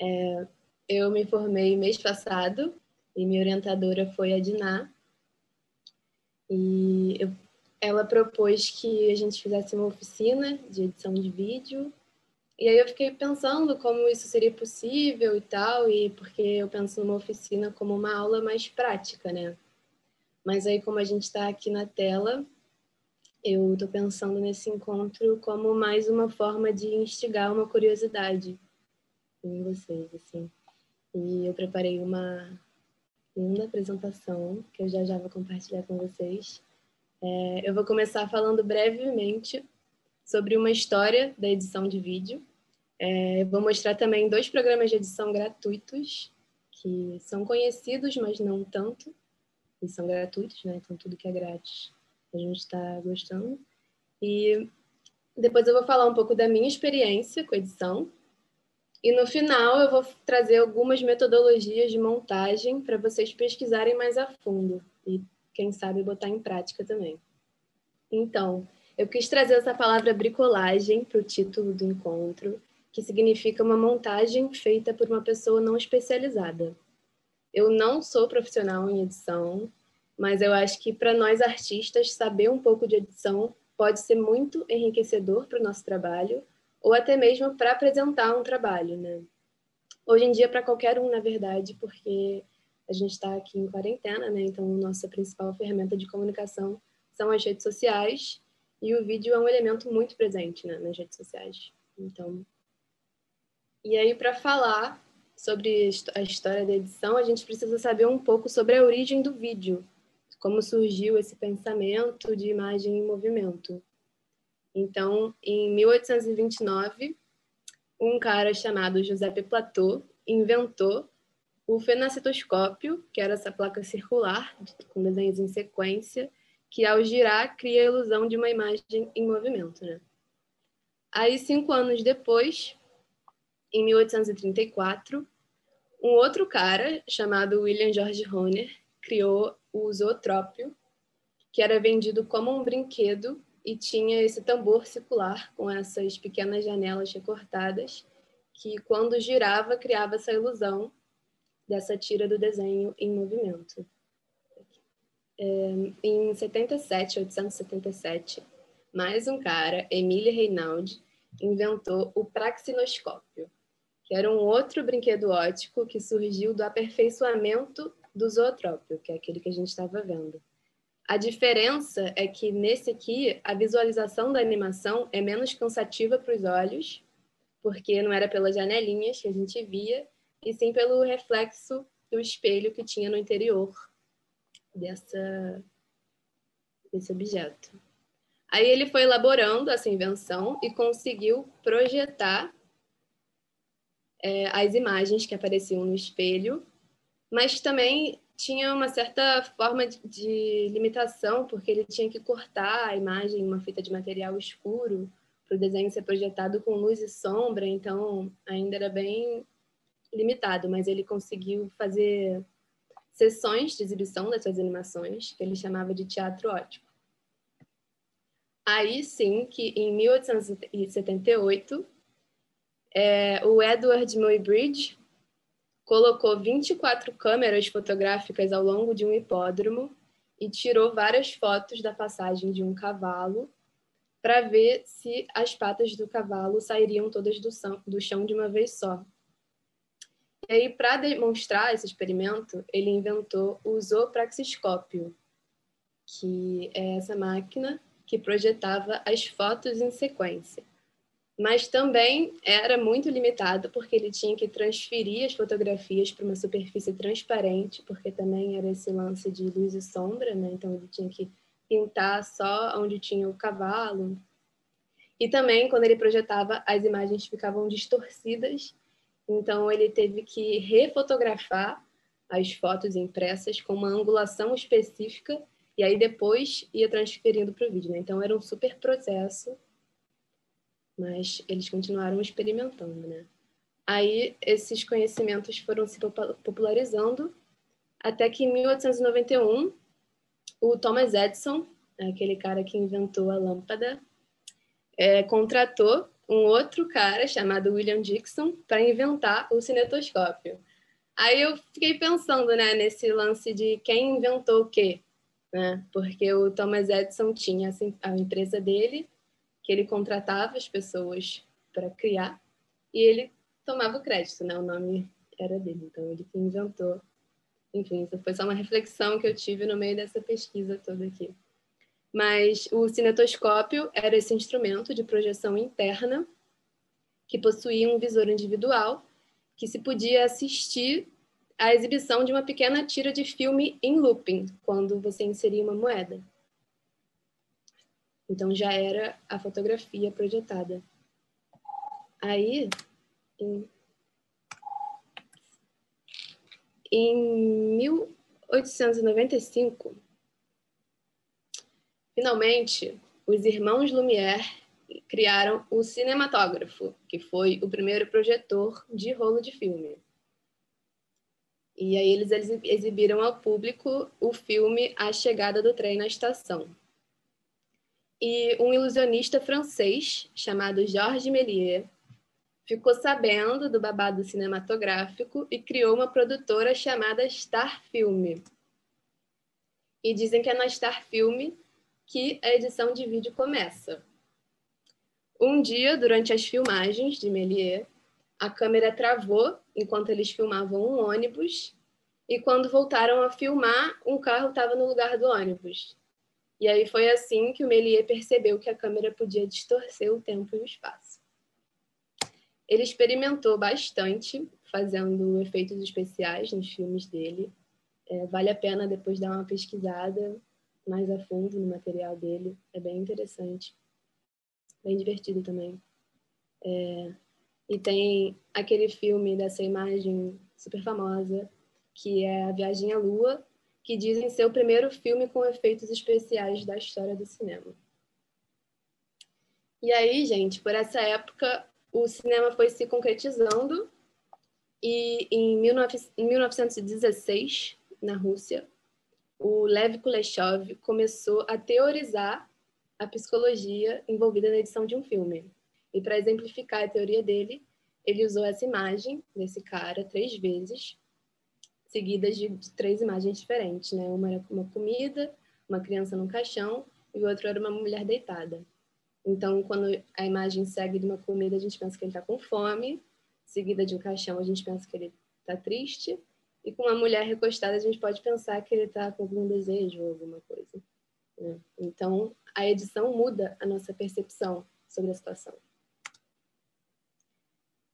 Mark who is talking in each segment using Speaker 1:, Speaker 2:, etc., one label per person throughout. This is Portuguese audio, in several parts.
Speaker 1: É, eu me formei mês passado e minha orientadora foi a Diná. E eu, ela propôs que a gente fizesse uma oficina de edição de vídeo. E aí eu fiquei pensando como isso seria possível e tal, e porque eu penso numa oficina como uma aula mais prática, né? Mas aí como a gente está aqui na tela, eu estou pensando nesse encontro como mais uma forma de instigar uma curiosidade em vocês, assim. E eu preparei uma linda apresentação que eu já já vou compartilhar com vocês. É, eu vou começar falando brevemente sobre uma história da edição de vídeo. É, vou mostrar também dois programas de edição gratuitos que são conhecidos, mas não tanto. E são gratuitos, né? Então tudo que é grátis a gente está gostando. E depois eu vou falar um pouco da minha experiência com edição. E no final eu vou trazer algumas metodologias de montagem para vocês pesquisarem mais a fundo e, quem sabe, botar em prática também. Então, eu quis trazer essa palavra bricolagem para o título do encontro, que significa uma montagem feita por uma pessoa não especializada. Eu não sou profissional em edição, mas eu acho que para nós artistas, saber um pouco de edição pode ser muito enriquecedor para o nosso trabalho, ou até mesmo para apresentar um trabalho, né? Hoje em dia, para qualquer um, na verdade, porque a gente está aqui em quarentena, né? Então, nossa principal ferramenta de comunicação são as redes sociais, e o vídeo é um elemento muito presente né, nas redes sociais. Então, e aí, para falar sobre a história da edição, a gente precisa saber um pouco sobre a origem do vídeo, como surgiu esse pensamento de imagem em movimento. Então, em 1829, um cara chamado Giuseppe Plateau inventou o fenacetoscópio, que era essa placa circular com desenhos em sequência, que ao girar cria a ilusão de uma imagem em movimento. Né? Aí, cinco anos depois, em 1834, um outro cara chamado William George Horner criou o zootrópio, que era vendido como um brinquedo e tinha esse tambor circular com essas pequenas janelas recortadas, que quando girava criava essa ilusão dessa tira do desenho em movimento. É, em 77, 877, mais um cara, Emile Reinaldi, inventou o praxinoscópio, que era um outro brinquedo ótico que surgiu do aperfeiçoamento do zootrópio, que é aquele que a gente estava vendo. A diferença é que nesse aqui a visualização da animação é menos cansativa para os olhos, porque não era pelas janelinhas que a gente via, e sim pelo reflexo do espelho que tinha no interior dessa, desse objeto. Aí ele foi elaborando essa invenção e conseguiu projetar é, as imagens que apareciam no espelho mas também tinha uma certa forma de, de limitação, porque ele tinha que cortar a imagem em uma fita de material escuro para o desenho ser projetado com luz e sombra, então ainda era bem limitado, mas ele conseguiu fazer sessões de exibição dessas animações, que ele chamava de teatro ótico. Aí sim, que em 1878, é, o Edward Muybridge colocou 24 câmeras fotográficas ao longo de um hipódromo e tirou várias fotos da passagem de um cavalo para ver se as patas do cavalo sairiam todas do, chão de uma vez só. E aí, para demonstrar esse experimento, ele inventou o zoopraxiscópio, que é essa máquina que projetava as fotos em sequência mas também era muito limitado porque ele tinha que transferir as fotografias para uma superfície transparente, porque também era esse lance de luz e sombra, né? Então ele tinha que pintar só onde tinha o cavalo. E também quando ele projetava, as imagens ficavam distorcidas, então ele teve que refotografar as fotos impressas com uma angulação específica e aí depois ia transferindo para o vídeo, né? Então era um super processo mas eles continuaram experimentando, né? Aí esses conhecimentos foram se popularizando até que em 1891 o Thomas Edison, aquele cara que inventou a lâmpada, é, contratou um outro cara chamado William Dixon para inventar o cinetoscópio. Aí eu fiquei pensando, né, nesse lance de quem inventou o quê, né? Porque o Thomas Edison tinha assim, a empresa dele, que ele contratava as pessoas para criar, e ele tomava o crédito, né? O nome era dele, então ele que inventou. Enfim, isso foi só uma reflexão que eu tive no meio dessa pesquisa toda aqui. Mas o cinetoscópio era esse instrumento de projeção interna que possuía um visor individual que se podia assistir à exibição de uma pequena tira de filme em looping, quando você inseria uma moeda. Então já era a fotografia projetada. Aí, em, em 1895, finalmente, os irmãos Lumière criaram o cinematógrafo, que foi o primeiro projetor de rolo de filme. E aí eles exibiram ao público o filme A Chegada do Trem na Estação. E um ilusionista francês chamado Georges Méliès ficou sabendo do babado cinematográfico e criou uma produtora chamada Star Film. E dizem que é na Star Film que a edição de vídeo começa. Um dia, durante as filmagens de Méliès, a câmera travou enquanto eles filmavam um ônibus e quando voltaram a filmar, um carro estava no lugar do ônibus. E aí foi assim que o Méliès percebeu que a câmera podia distorcer o tempo e o espaço. Ele experimentou bastante fazendo efeitos especiais nos filmes dele. É, vale a pena depois dar uma pesquisada mais a fundo no material dele. É bem interessante, bem divertido também. É, e tem aquele filme dessa imagem super famosa, que é A Viagem à Lua, que dizem ser o primeiro filme com efeitos especiais da história do cinema. E aí, gente, por essa época, o cinema foi se concretizando e em 1916, na Rússia, o Lev Kuleshov começou a teorizar a psicologia envolvida na edição de um filme. E para exemplificar a teoria dele, ele usou essa imagem desse cara três vezes, seguidas de, de três imagens diferentes, né? Uma era uma comida, uma criança no caixão e o outro era uma mulher deitada. Então, quando a imagem segue de uma comida, a gente pensa que ele está com fome, seguida de um caixão, a gente pensa que ele está triste, e com uma mulher recostada, a gente pode pensar que ele está com algum desejo ou alguma coisa. Né? Então, a edição muda a nossa percepção sobre a situação.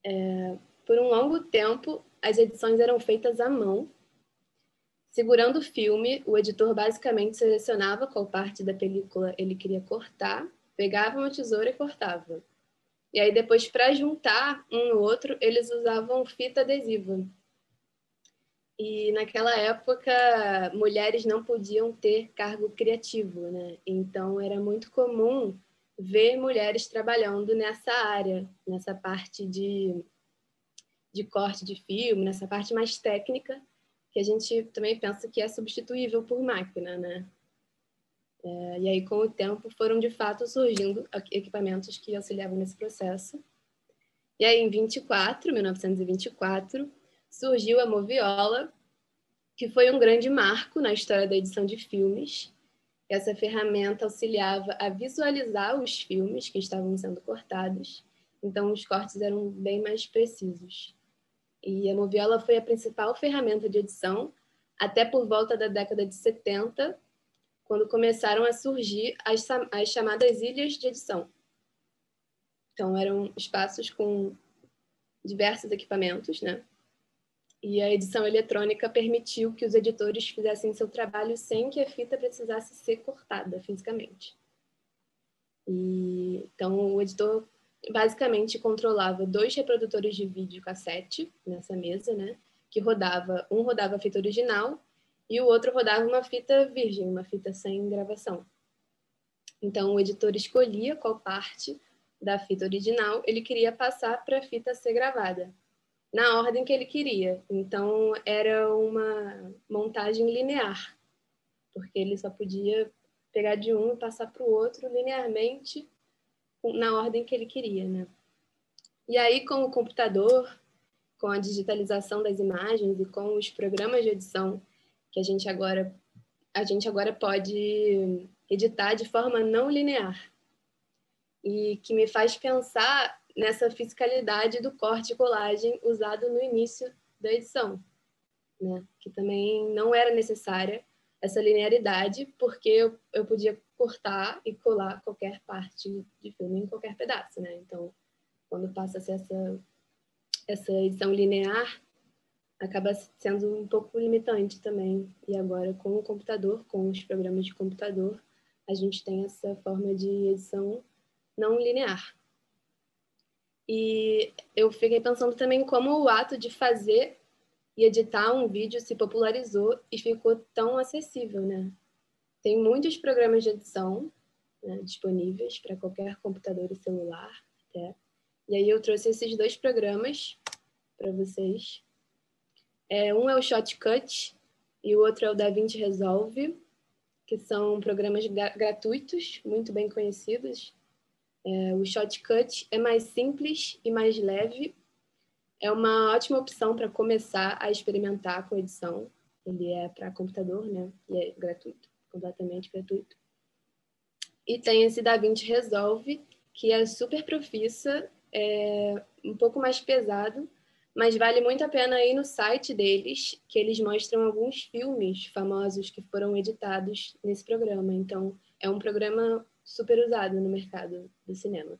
Speaker 1: É, por um longo tempo, as edições eram feitas à mão. Segurando o filme, o editor basicamente selecionava qual parte da película ele queria cortar, pegava uma tesoura e cortava. E aí, depois, para juntar um no outro, eles usavam fita adesiva, e naquela época, mulheres não podiam ter cargo criativo, né? Então era muito comum ver mulheres trabalhando nessa área, nessa parte de, de corte de filme, nessa parte mais técnica, que a gente também pensa que é substituível por máquina, né? É, e aí, com o tempo, foram de fato surgindo equipamentos que auxiliavam nesse processo. E aí, em 24, 1924, surgiu a Moviola, que foi um grande marco na história da edição de filmes. Essa ferramenta auxiliava a visualizar os filmes que estavam sendo cortados, então os cortes eram bem mais precisos. E a Moviola foi a principal ferramenta de edição até por volta da década de 70, quando começaram a surgir as, as chamadas ilhas de edição. Então, eram espaços com diversos equipamentos, né? E a edição eletrônica permitiu que os editores fizessem seu trabalho sem que a fita precisasse ser cortada fisicamente. E, então, o editor basicamente controlava dois reprodutores de vídeo cassete nessa mesa, né? Que rodava, um rodava a fita original e o outro rodava uma fita virgem, uma fita sem gravação. Então, o editor escolhia qual parte da fita original ele queria passar para a fita ser gravada na ordem que ele queria. Então, era uma montagem linear, porque ele só podia pegar de um e passar para o outro linearmente na ordem que ele queria, né? E aí, com o computador, com a digitalização das imagens e com os programas de edição que a gente agora a gente agora pode editar de forma não linear e que me faz pensar nessa fiscalidade do corte e colagem usado no início da edição, né? que também não era necessária essa linearidade, porque eu, eu podia cortar e colar qualquer parte de filme em qualquer pedaço. Né? Então, quando passa a ser essa, essa edição linear, acaba sendo um pouco limitante também. E agora, com o computador, com os programas de computador, a gente tem essa forma de edição não linear. E eu fiquei pensando também como o ato de fazer e editar um vídeo se popularizou e ficou tão acessível, né? Tem muitos programas de edição né, disponíveis para qualquer computador e celular, até. E aí eu trouxe esses dois programas para vocês. É, um é o Shotcut e o outro é o DaVinci Resolve, que são programas gratuitos, muito bem conhecidos. É, o Shotcut é mais simples e mais leve. É uma ótima opção para começar a experimentar com edição. Ele é para computador, né? E é gratuito, completamente gratuito. E tem esse DaVinci Resolve, que é super profissa, é um pouco mais pesado, mas vale muito a pena ir no site deles, que eles mostram alguns filmes famosos que foram editados nesse programa. Então, é um programa super usado no mercado do cinema.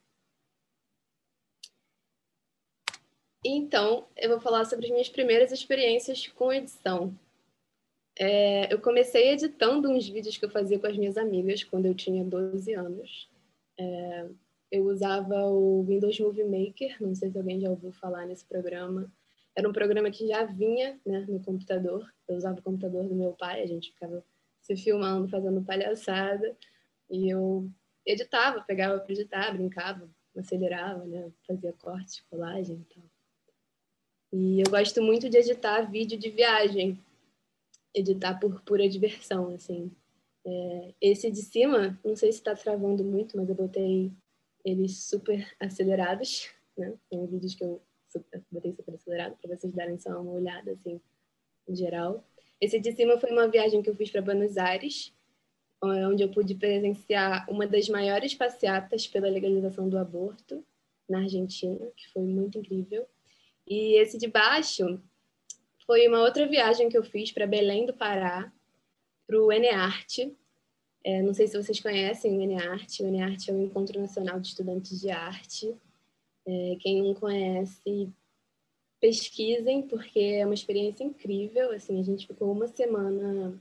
Speaker 1: Então, eu vou falar sobre as minhas primeiras experiências com edição. É, eu comecei editando uns vídeos que eu fazia com as minhas amigas quando eu tinha 12 anos. É, eu usava o Windows Movie Maker, não sei se alguém já ouviu falar nesse programa. Era um programa que já vinha né, no computador. Eu usava o computador do meu pai, a gente ficava se filmando, fazendo palhaçada. E eu editava, pegava para editar, brincava, acelerava, né? Fazia corte, colagem e tal. E eu gosto muito de editar vídeo de viagem, editar por pura diversão, assim. É, esse de cima, não sei se está travando muito, mas eu botei eles super acelerados, né? Tem vídeos que eu super, botei super acelerado para vocês darem só uma olhada, assim, em geral. Esse de cima foi uma viagem que eu fiz para Buenos Aires, onde eu pude presenciar uma das maiores passeatas pela legalização do aborto na Argentina, que foi muito incrível. E esse de baixo foi uma outra viagem que eu fiz para Belém do Pará, para o Enearte, é, não sei se vocês conhecem o Enearte. O Enearte é o Encontro Nacional de Estudantes de Arte. É, quem não conhece, pesquisem, porque é uma experiência incrível. Assim, a gente ficou uma semana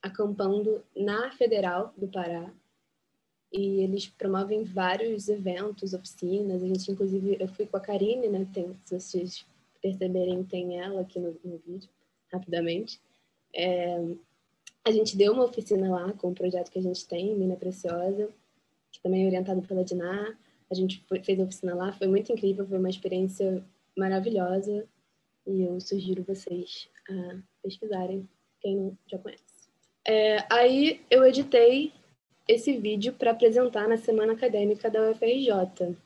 Speaker 1: acampando na Federal do Pará. E eles promovem vários eventos, oficinas. A gente, inclusive, eu fui com a Karine, né? Tem, se vocês perceberem, tem ela aqui no, no vídeo, rapidamente. É, a gente deu uma oficina lá com o um projeto que a gente tem, Mina Preciosa, que também é orientado pela Diná. A gente foi, fez a oficina lá, foi muito incrível, foi uma experiência maravilhosa e eu sugiro vocês a pesquisarem, quem não já conhece. É, aí eu editei esse vídeo para apresentar na Semana Acadêmica da UFRJ,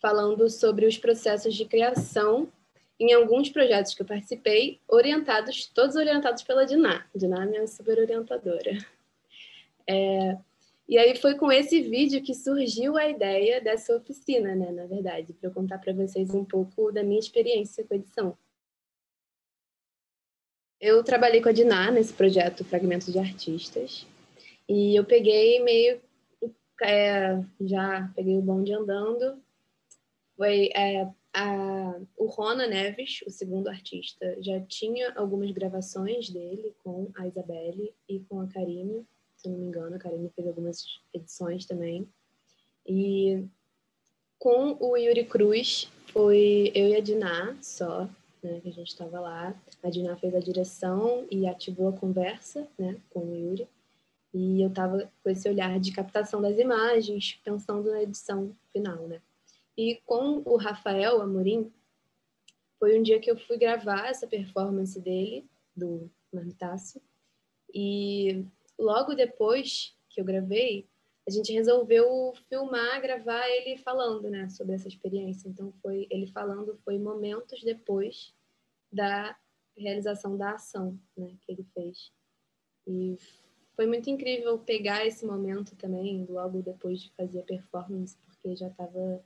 Speaker 1: falando sobre os processos de criação em alguns projetos que eu participei, orientados, todos orientados pela Diná. Diná é minha super orientadora. É, e aí foi com esse vídeo que surgiu a ideia dessa oficina, né, na verdade, para eu contar para vocês um pouco da minha experiência com edição. Eu trabalhei com a Diná nesse projeto Fragmentos de Artistas, e eu peguei meio, é, já peguei o bonde andando, foi é, a, o Rona Neves, o segundo artista, já tinha algumas gravações dele com a Isabelle e com a Karine, se não me engano, a Karine fez algumas edições também. E com o Yuri Cruz foi eu e a Diná só, né, que a gente estava lá. A Diná fez a direção e ativou a conversa né, com o Yuri. E eu estava com esse olhar de captação das imagens, pensando na edição final, né? E com o Rafael Amorim, foi um dia que eu fui gravar essa performance dele, do Marmitácio. E logo depois que eu gravei, a gente resolveu filmar, gravar ele falando, né, sobre essa experiência. Então foi ele falando foi momentos depois da realização da ação, né, que ele fez. E foi muito incrível pegar esse momento também, logo depois de fazer a performance, porque já estava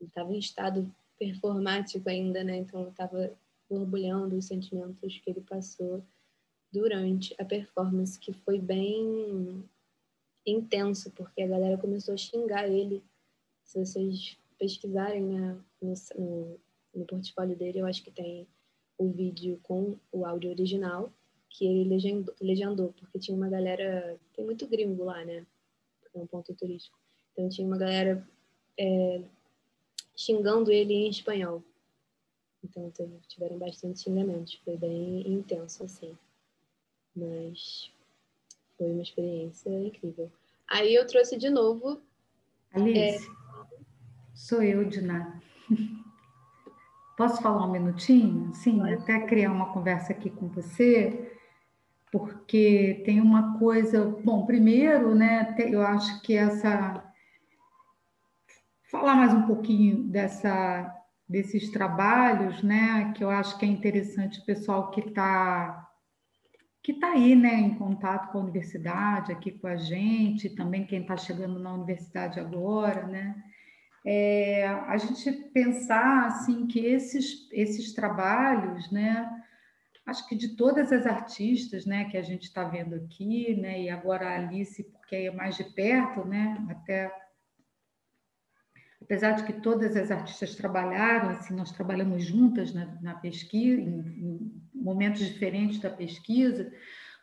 Speaker 1: estava em estado performático ainda, né? Então estava borbulhando os sentimentos que ele passou durante a performance, que foi bem intenso, porque a galera começou a xingar ele. Se vocês pesquisarem né, no, no, no portfólio dele, eu acho que tem o vídeo com o áudio original, que ele legendou, legendou, porque tinha uma galera. Tem muito gringo lá, né? É um ponto turístico. Então tinha uma galera é, xingando ele em espanhol. Então tiveram bastante xingamentos. Foi bem intenso, assim. Mas foi uma experiência incrível. Aí eu trouxe de novo.
Speaker 2: Alice, é... sou eu, Diná. Posso falar um minutinho? Sim, Pode. até criar uma conversa aqui com você, porque tem uma coisa. Bom, primeiro, né, eu acho que essa. Falar mais um pouquinho dessa, desses trabalhos, né, que eu acho que é interessante o pessoal que está que está aí, né, em contato com a universidade, aqui com a gente, também quem está chegando na universidade agora, né, é, a gente pensar assim que esses, esses trabalhos, né, acho que de todas as artistas, né, que a gente está vendo aqui, né, e agora a Alice porque é mais de perto, né, até apesar de que todas as artistas trabalharam, assim, nós trabalhamos juntas na, na pesquisa, em, em momentos diferentes da pesquisa,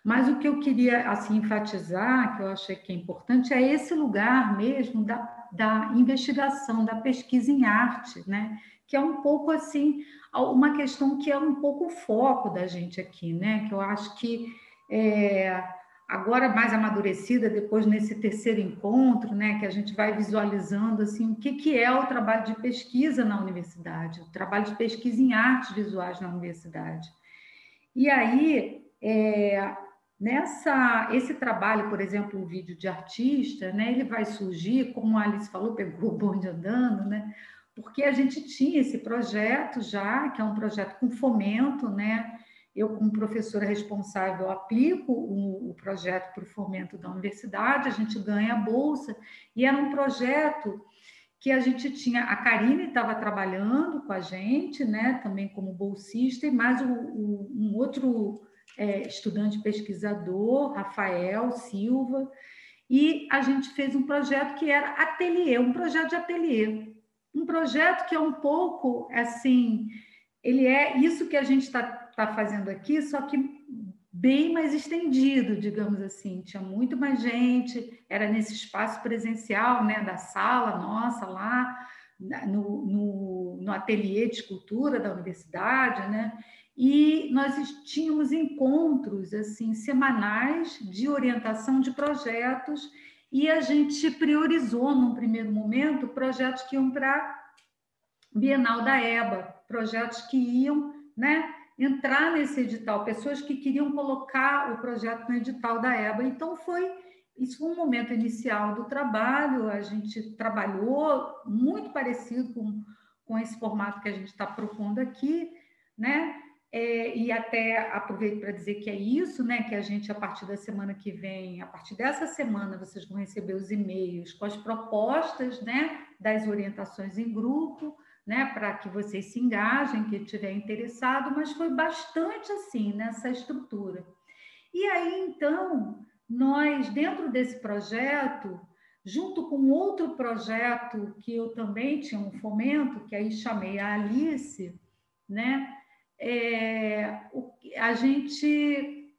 Speaker 2: mas o que eu queria assim enfatizar, que eu achei que é importante, é esse lugar mesmo da, da investigação, da pesquisa em arte, né? Que é um pouco assim uma questão que é um pouco o foco da gente aqui, né? Que eu acho que é, agora mais amadurecida depois nesse terceiro encontro, né? Que a gente vai visualizando assim o que que é o trabalho de pesquisa na universidade, o trabalho de pesquisa em artes visuais na universidade. E aí é, Nessa, esse trabalho, por exemplo, o vídeo de artista, né, ele vai surgir, como a Alice falou, pegou o bonde andando, né, porque a gente tinha esse projeto já, que é um projeto com fomento, né, eu, como professora responsável, aplico o, o projeto para o fomento da universidade, a gente ganha a bolsa, e era um projeto que a gente tinha, a Karine estava trabalhando com a gente, né, também como bolsista, e mais o, o, um outro é, estudante pesquisador, Rafael Silva, e a gente fez um projeto que era ateliê, um projeto de ateliê. Um projeto que é um pouco assim, ele é isso que a gente está tá fazendo aqui, só que bem mais estendido, digamos assim. Tinha muito mais gente, era nesse espaço presencial, né, da sala nossa lá, no, no, no ateliê de escultura da universidade, né? e nós tínhamos encontros assim semanais de orientação de projetos e a gente priorizou num primeiro momento projetos que iam para Bienal da EBA, projetos que iam, né, entrar nesse edital, pessoas que queriam colocar o projeto no edital da EBA. Então foi isso foi um momento inicial do trabalho, a gente trabalhou muito parecido com, com esse formato que a gente está propondo aqui, né? É, e até aproveito para dizer que é isso, né? Que a gente, a partir da semana que vem, a partir dessa semana, vocês vão receber os e-mails com as propostas, né? Das orientações em grupo, né? Para que vocês se engajem, que estiver interessado, mas foi bastante assim nessa estrutura. E aí, então, nós, dentro desse projeto, junto com outro projeto que eu também tinha um fomento, que aí chamei a Alice, né? é, a gente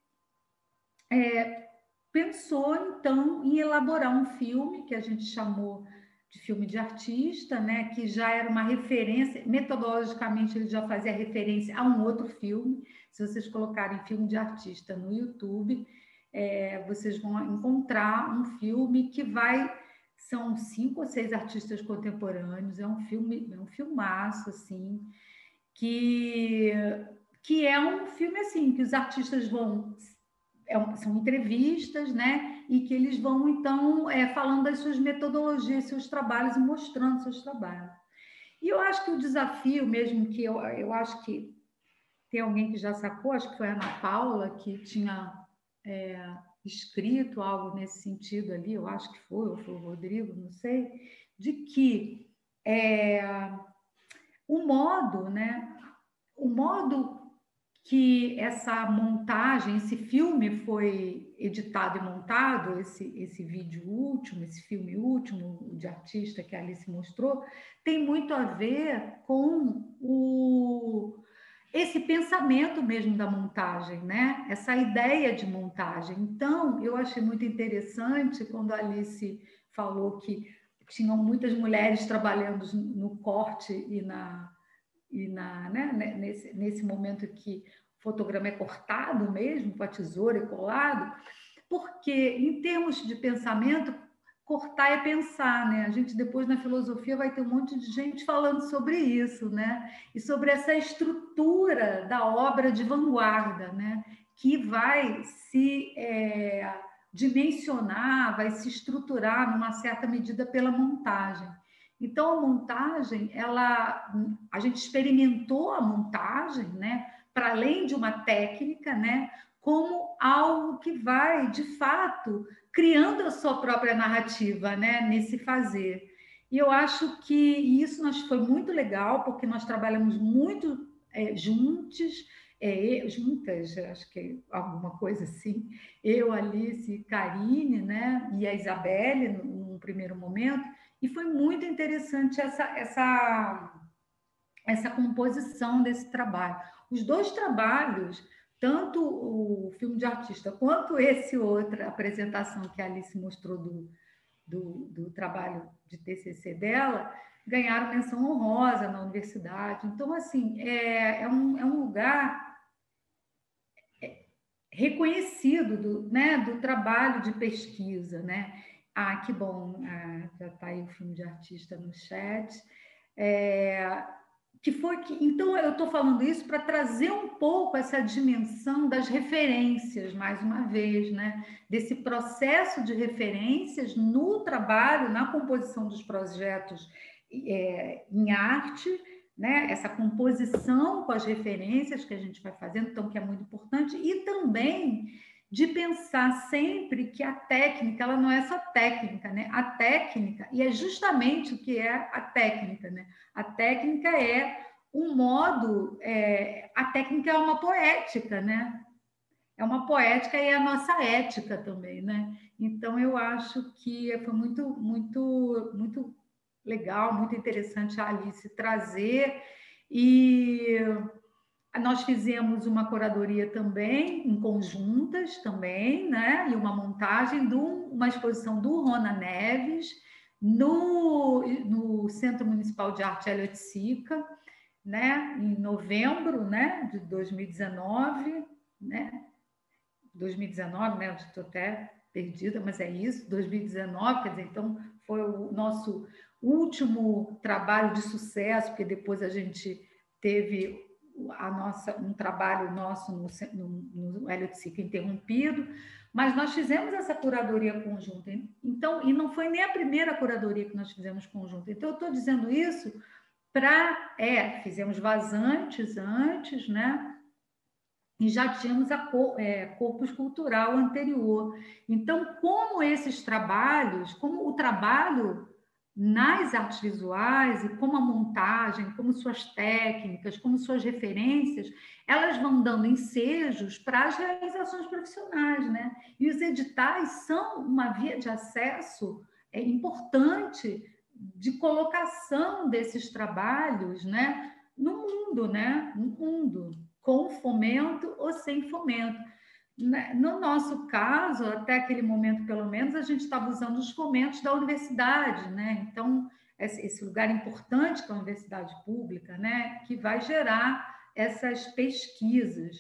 Speaker 2: é, pensou então em elaborar um filme que a gente chamou de filme de artista, né, que já era uma referência, metodologicamente ele já fazia referência a um outro filme. Se vocês colocarem filme de artista no YouTube, é, vocês vão encontrar um filme que vai são cinco ou seis artistas contemporâneos. É um filme, é um filmaço assim que, que é um filme assim, que os artistas vão. É, são entrevistas, né? E que eles vão, então, é, falando das suas metodologias, seus trabalhos e mostrando seus trabalhos. E eu acho que o desafio, mesmo que eu, eu acho que tem alguém que já sacou, acho que foi a Ana Paula, que tinha é, escrito algo nesse sentido ali, eu acho que foi, ou foi o Rodrigo, não sei, de que é, o modo, né, o modo que essa montagem, esse filme foi editado e montado, esse, esse vídeo último, esse filme último de artista que a Alice mostrou, tem muito a ver com o, esse pensamento mesmo da montagem, né? Essa ideia de montagem. Então, eu achei muito interessante quando a Alice falou que tinham muitas mulheres trabalhando no corte e na e na né? nesse, nesse momento que o fotograma é cortado mesmo com a tesoura e colado, porque em termos de pensamento cortar é pensar, né? A gente depois na filosofia vai ter um monte de gente falando sobre isso, né? E sobre essa estrutura da obra de vanguarda, né? Que vai se é, dimensionar, vai se estruturar numa certa medida pela montagem. Então a montagem, ela, a gente experimentou a montagem, né? Para além de uma técnica, né? Como algo que vai, de fato, criando a sua própria narrativa, né, nesse fazer. E eu acho que isso nós foi muito legal, porque nós trabalhamos muito é, juntos, é, juntas, acho que alguma coisa assim, eu, Alice, Karine, né, e a Isabelle, num primeiro momento, e foi muito interessante essa, essa, essa composição desse trabalho. Os dois trabalhos tanto o filme de artista quanto esse outra apresentação que a Alice mostrou do, do, do, trabalho de TCC dela, ganharam menção honrosa na universidade. Então, assim, é, é, um, é um lugar é, reconhecido do, né, do trabalho de pesquisa, né? Ah, que bom, ah, já está aí o filme de artista no chat. É, que foi que. Então, eu estou falando isso para trazer um pouco essa dimensão das referências, mais uma vez, né? Desse processo de referências no trabalho, na composição dos projetos é, em arte, né? Essa composição com as referências que a gente vai fazendo, então, que é muito importante, e também de pensar sempre que a técnica, ela não é só técnica, né? A técnica, e é justamente o que é a técnica, né? A técnica é um modo, é, a técnica é uma poética, né? É uma poética e é a nossa ética também, né? Então eu acho que foi muito, muito, muito legal, muito interessante a Alice trazer e nós fizemos uma curadoria também, em conjuntas também, né? E uma montagem de uma exposição do Rona Neves no, no Centro Municipal de Arte Elliot Sica, né? Em novembro, né? De 2019, né? 2019, né? Estou até perdida, mas é isso, 2019, quer dizer, então foi o nosso último trabalho de sucesso, porque depois a gente teve a nossa, um trabalho nosso no, no, no Elliot Sica interrompido, mas nós fizemos essa curadoria conjunta. Então, e não foi nem a primeira curadoria que nós fizemos conjunta. Então, eu estou dizendo isso para. É, fizemos vazantes antes, né? E já tínhamos a é, corpus cultural anterior. Então, como esses trabalhos, como o trabalho nas artes visuais e como a montagem, como suas técnicas, como suas referências, elas vão dando ensejos para as realizações profissionais, né? E os editais são uma via de acesso é, importante de colocação desses trabalhos, né? No mundo, né? No mundo, com fomento ou sem fomento. Né, no nosso caso, até aquele momento, pelo menos, a gente estava usando os fomentos da universidade, né? Então, esse lugar importante que é a universidade pública, né? Que vai gerar essas pesquisas.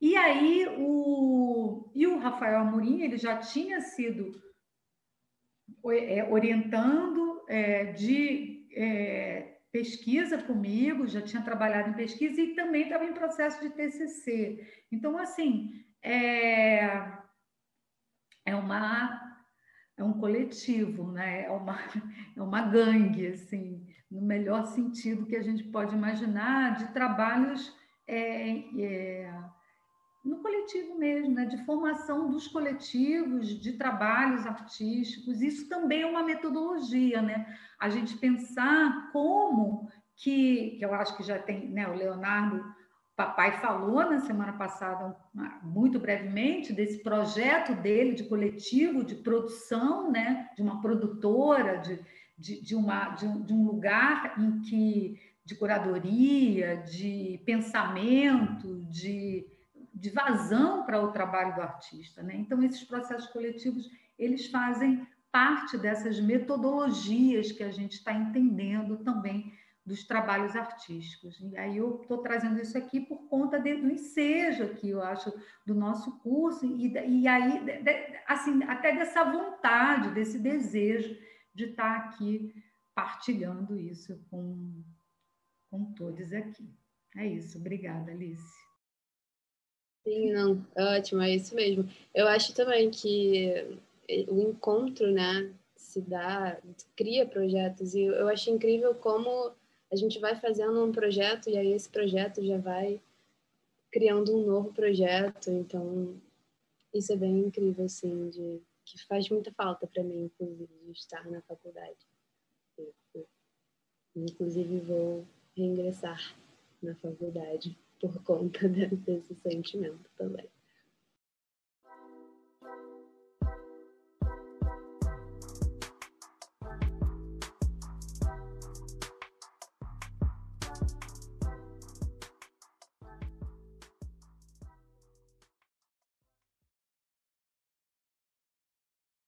Speaker 2: E aí, o, e o Rafael Amorim, ele já tinha sido é, orientando é, de é, pesquisa comigo, já tinha trabalhado em pesquisa e também estava em processo de TCC. Então, assim, é, é uma é um coletivo, né? é, uma, é uma gangue, assim, no melhor sentido que a gente pode imaginar, de trabalhos é, é, no coletivo mesmo, né? de formação dos coletivos, de trabalhos artísticos. Isso também é uma metodologia, né? A gente pensar como que, que eu acho que já tem, né? O Leonardo papai falou na semana passada, muito brevemente, desse projeto dele de coletivo, de produção, né? De uma produtora, de, de, de, uma, de, um, de um lugar em que de curadoria, de pensamento, de de vazão para o trabalho do artista. Né? Então, esses processos coletivos, eles fazem parte dessas metodologias que a gente está entendendo também dos trabalhos artísticos. E aí eu estou trazendo isso aqui por conta de, do ensejo aqui, eu acho, do nosso curso, e, e aí, de, de, assim, até dessa vontade, desse desejo de estar tá aqui partilhando isso com, com todos aqui. É isso, obrigada, Alice.
Speaker 1: Sim, não, ótimo, é isso mesmo. Eu acho também que o encontro, né, se dá, cria projetos, e eu acho incrível como a gente vai fazendo um projeto e aí esse projeto já vai criando um novo projeto, então isso é bem incrível, assim, de, que faz muita falta para mim, inclusive, de estar na faculdade. Inclusive, vou reingressar na faculdade por conta desse sentimento também.